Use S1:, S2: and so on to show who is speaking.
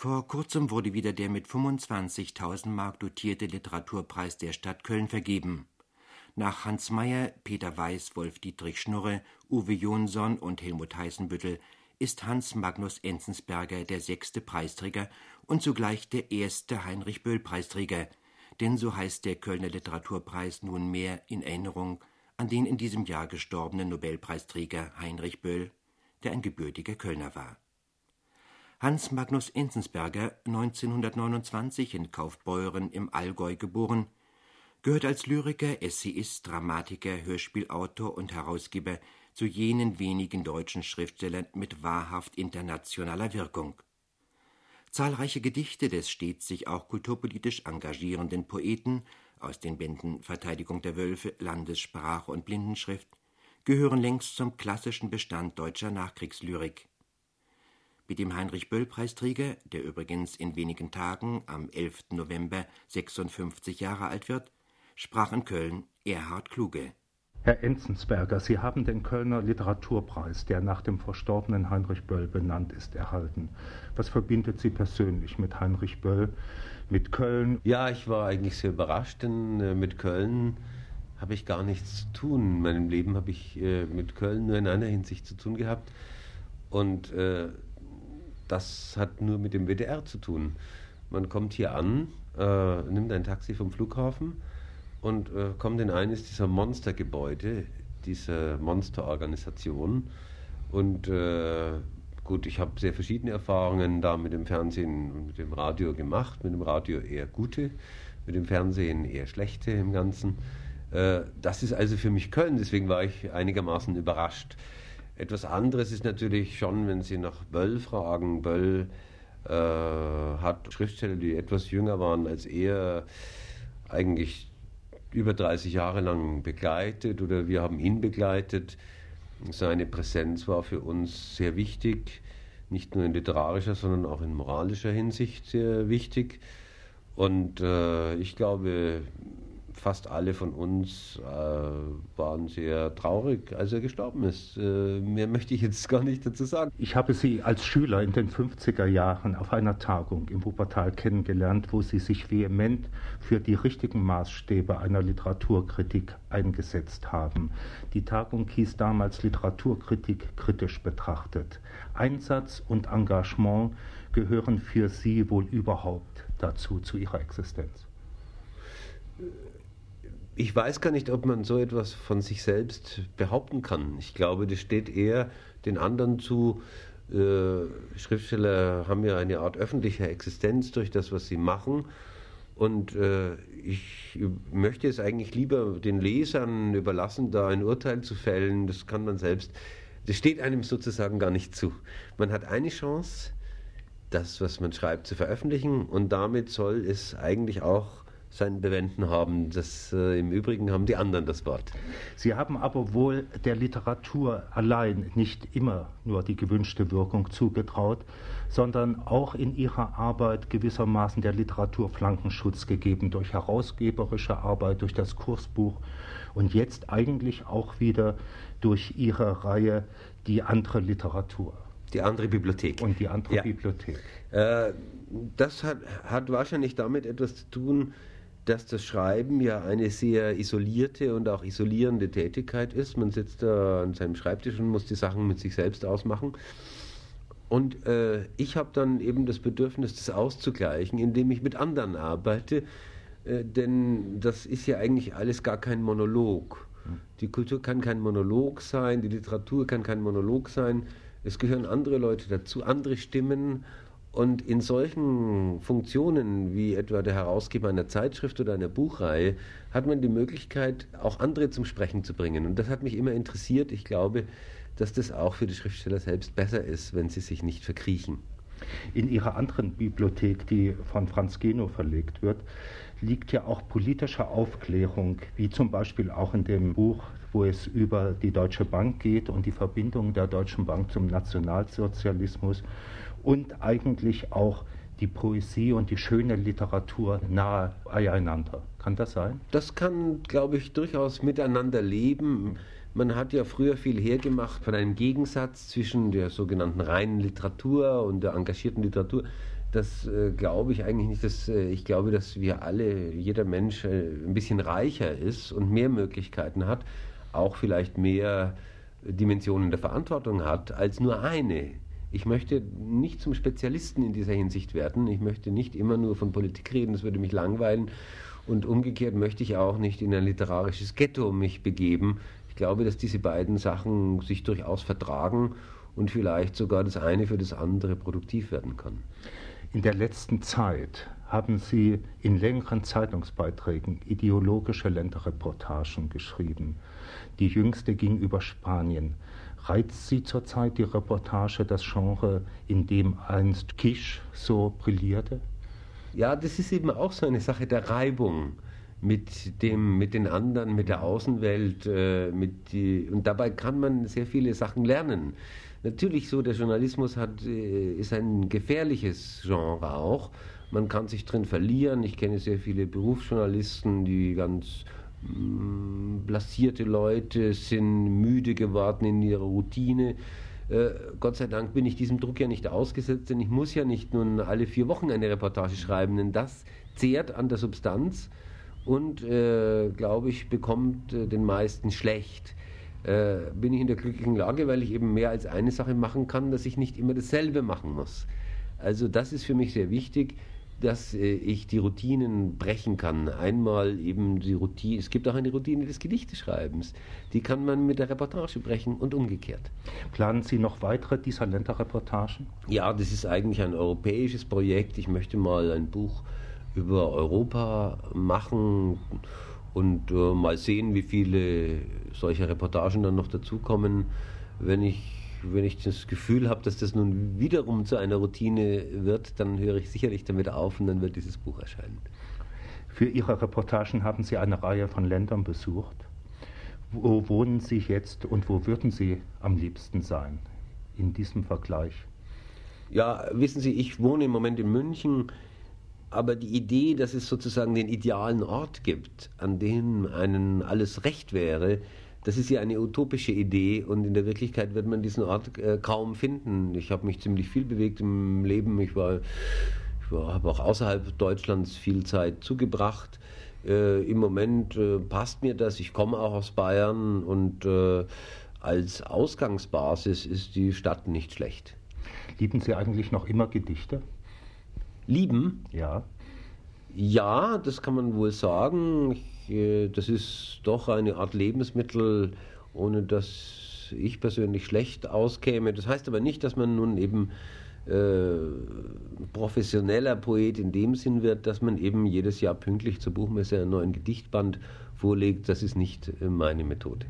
S1: Vor kurzem wurde wieder der mit 25.000 Mark dotierte Literaturpreis der Stadt Köln vergeben. Nach Hans Mayer, Peter Weiß, Wolf Dietrich Schnurre, Uwe Jonsson und Helmut Heißenbüttel ist Hans Magnus Enzensberger der sechste Preisträger und zugleich der erste Heinrich Böll Preisträger, denn so heißt der Kölner Literaturpreis nunmehr in Erinnerung an den in diesem Jahr gestorbenen Nobelpreisträger Heinrich Böll, der ein gebürtiger Kölner war. Hans Magnus Enzensberger, 1929 in Kaufbeuren im Allgäu geboren, gehört als Lyriker, Essayist, Dramatiker, Hörspielautor und Herausgeber zu jenen wenigen deutschen Schriftstellern mit wahrhaft internationaler Wirkung. Zahlreiche Gedichte des stets sich auch kulturpolitisch engagierenden Poeten aus den Bänden Verteidigung der Wölfe, Landessprache und Blindenschrift gehören längst zum klassischen Bestand deutscher Nachkriegslyrik mit dem Heinrich-Böll-Preisträger, der übrigens in wenigen Tagen am 11. November 56 Jahre alt wird, sprach in Köln Erhard Kluge.
S2: Herr Enzensberger, Sie haben den Kölner Literaturpreis, der nach dem verstorbenen Heinrich Böll benannt ist, erhalten. Was verbindet Sie persönlich mit Heinrich Böll, mit Köln?
S3: Ja, ich war eigentlich sehr überrascht, denn äh, mit Köln habe ich gar nichts zu tun. In meinem Leben habe ich äh, mit Köln nur in einer Hinsicht zu tun gehabt. Und äh, das hat nur mit dem WDR zu tun. Man kommt hier an, äh, nimmt ein Taxi vom Flughafen und äh, kommt in eines dieser Monstergebäude, dieser Monsterorganisation. Und äh, gut, ich habe sehr verschiedene Erfahrungen da mit dem Fernsehen und mit dem Radio gemacht. Mit dem Radio eher gute, mit dem Fernsehen eher schlechte im Ganzen. Äh, das ist also für mich Köln, deswegen war ich einigermaßen überrascht. Etwas anderes ist natürlich schon, wenn Sie nach Böll fragen. Böll äh, hat Schriftsteller, die etwas jünger waren als er, eigentlich über 30 Jahre lang begleitet oder wir haben ihn begleitet. Seine Präsenz war für uns sehr wichtig, nicht nur in literarischer, sondern auch in moralischer Hinsicht sehr wichtig. Und äh, ich glaube, fast alle von uns äh, waren sehr traurig, als er gestorben ist. Äh, mehr möchte ich jetzt gar nicht dazu sagen.
S2: Ich habe Sie als Schüler in den 50er Jahren auf einer Tagung im Wuppertal kennengelernt, wo Sie sich vehement für die richtigen Maßstäbe einer Literaturkritik eingesetzt haben. Die Tagung hieß damals Literaturkritik kritisch betrachtet. Einsatz und Engagement gehören für Sie wohl überhaupt dazu, zu Ihrer Existenz
S3: ich weiß gar nicht, ob man so etwas von sich selbst behaupten kann. Ich glaube, das steht eher den anderen zu. Äh, Schriftsteller haben ja eine Art öffentliche Existenz durch das, was sie machen. Und äh, ich möchte es eigentlich lieber den Lesern überlassen, da ein Urteil zu fällen. Das kann man selbst. Das steht einem sozusagen gar nicht zu. Man hat eine Chance, das, was man schreibt, zu veröffentlichen. Und damit soll es eigentlich auch sein Bewenden haben. Das, äh, Im Übrigen haben die anderen das Wort.
S2: Sie haben aber wohl der Literatur allein nicht immer nur die gewünschte Wirkung zugetraut, sondern auch in ihrer Arbeit gewissermaßen der Literatur Flankenschutz gegeben durch herausgeberische Arbeit, durch das Kursbuch und jetzt eigentlich auch wieder durch ihre Reihe Die andere Literatur.
S3: Die andere Bibliothek.
S2: Und die andere ja. Bibliothek.
S3: Äh, das hat, hat wahrscheinlich damit etwas zu tun, dass das Schreiben ja eine sehr isolierte und auch isolierende Tätigkeit ist. Man sitzt da an seinem Schreibtisch und muss die Sachen mit sich selbst ausmachen. Und äh, ich habe dann eben das Bedürfnis, das auszugleichen, indem ich mit anderen arbeite. Äh, denn das ist ja eigentlich alles gar kein Monolog. Die Kultur kann kein Monolog sein, die Literatur kann kein Monolog sein. Es gehören andere Leute dazu, andere Stimmen und in solchen Funktionen wie etwa der Herausgeber einer Zeitschrift oder einer Buchreihe hat man die Möglichkeit, auch andere zum Sprechen zu bringen. Und das hat mich immer interessiert. Ich glaube, dass das auch für die Schriftsteller selbst besser ist, wenn sie sich nicht verkriechen.
S2: In ihrer anderen Bibliothek, die von Franz Geno verlegt wird, liegt ja auch politische Aufklärung, wie zum Beispiel auch in dem Buch, wo es über die Deutsche Bank geht und die Verbindung der Deutschen Bank zum Nationalsozialismus und eigentlich auch die Poesie und die schöne Literatur nahe beieinander. Kann das sein?
S3: Das kann, glaube ich, durchaus miteinander leben. Man hat ja früher viel hergemacht von einem Gegensatz zwischen der sogenannten reinen Literatur und der engagierten Literatur. Das äh, glaube ich eigentlich nicht. Dass, äh, ich glaube, dass wir alle, jeder Mensch äh, ein bisschen reicher ist und mehr Möglichkeiten hat, auch vielleicht mehr Dimensionen der Verantwortung hat als nur eine. Ich möchte nicht zum Spezialisten in dieser Hinsicht werden. Ich möchte nicht immer nur von Politik reden, das würde mich langweilen. Und umgekehrt möchte ich auch nicht in ein literarisches Ghetto mich begeben. Ich glaube, dass diese beiden Sachen sich durchaus vertragen und vielleicht sogar das eine für das andere produktiv werden kann.
S2: In der letzten Zeit haben Sie in längeren Zeitungsbeiträgen ideologische Länderreportagen geschrieben. Die jüngste ging über Spanien. Reizt Sie zurzeit die Reportage das Genre, in dem einst Kisch so brillierte?
S3: Ja, das ist eben auch so eine Sache der Reibung mit dem, mit den anderen, mit der Außenwelt, äh, mit die, und dabei kann man sehr viele Sachen lernen. Natürlich so, der Journalismus hat, äh, ist ein gefährliches Genre auch. Man kann sich drin verlieren. Ich kenne sehr viele Berufsjournalisten, die ganz mm, blasierte Leute sind, müde geworden in ihrer Routine. Äh, Gott sei Dank bin ich diesem Druck ja nicht ausgesetzt, denn ich muss ja nicht nun alle vier Wochen eine Reportage schreiben, denn das zehrt an der Substanz und, äh, glaube ich, bekommt äh, den meisten schlecht. Äh, bin ich in der glücklichen Lage, weil ich eben mehr als eine Sache machen kann, dass ich nicht immer dasselbe machen muss. Also das ist für mich sehr wichtig, dass äh, ich die Routinen brechen kann. Einmal eben die Routine, es gibt auch eine Routine des Gedichteschreibens, die kann man mit der Reportage brechen und umgekehrt.
S2: Planen Sie noch weitere dieser Länderreportagen?
S3: Ja, das ist eigentlich ein europäisches Projekt. Ich möchte mal ein Buch über Europa machen und äh, mal sehen, wie viele solche Reportagen dann noch dazukommen. Wenn ich, wenn ich das Gefühl habe, dass das nun wiederum zu einer Routine wird, dann höre ich sicherlich damit auf und dann wird dieses Buch erscheinen.
S2: Für Ihre Reportagen haben Sie eine Reihe von Ländern besucht. Wo wohnen Sie jetzt und wo würden Sie am liebsten sein in diesem Vergleich?
S3: Ja, wissen Sie, ich wohne im Moment in München aber die Idee, dass es sozusagen den idealen Ort gibt, an dem einen alles recht wäre, das ist ja eine utopische Idee und in der Wirklichkeit wird man diesen Ort äh, kaum finden. Ich habe mich ziemlich viel bewegt im Leben. Ich war, ich habe auch außerhalb Deutschlands viel Zeit zugebracht. Äh, Im Moment äh, passt mir das. Ich komme auch aus Bayern und äh, als Ausgangsbasis ist die Stadt nicht schlecht.
S2: Lieben Sie eigentlich noch immer Gedichte?
S3: Lieben?
S2: Ja.
S3: Ja, das kann man wohl sagen. Ich, äh, das ist doch eine Art Lebensmittel, ohne dass ich persönlich schlecht auskäme. Das heißt aber nicht, dass man nun eben äh, professioneller Poet in dem Sinn wird, dass man eben jedes Jahr pünktlich zur Buchmesse einen neuen Gedichtband vorlegt. Das ist nicht äh, meine Methode.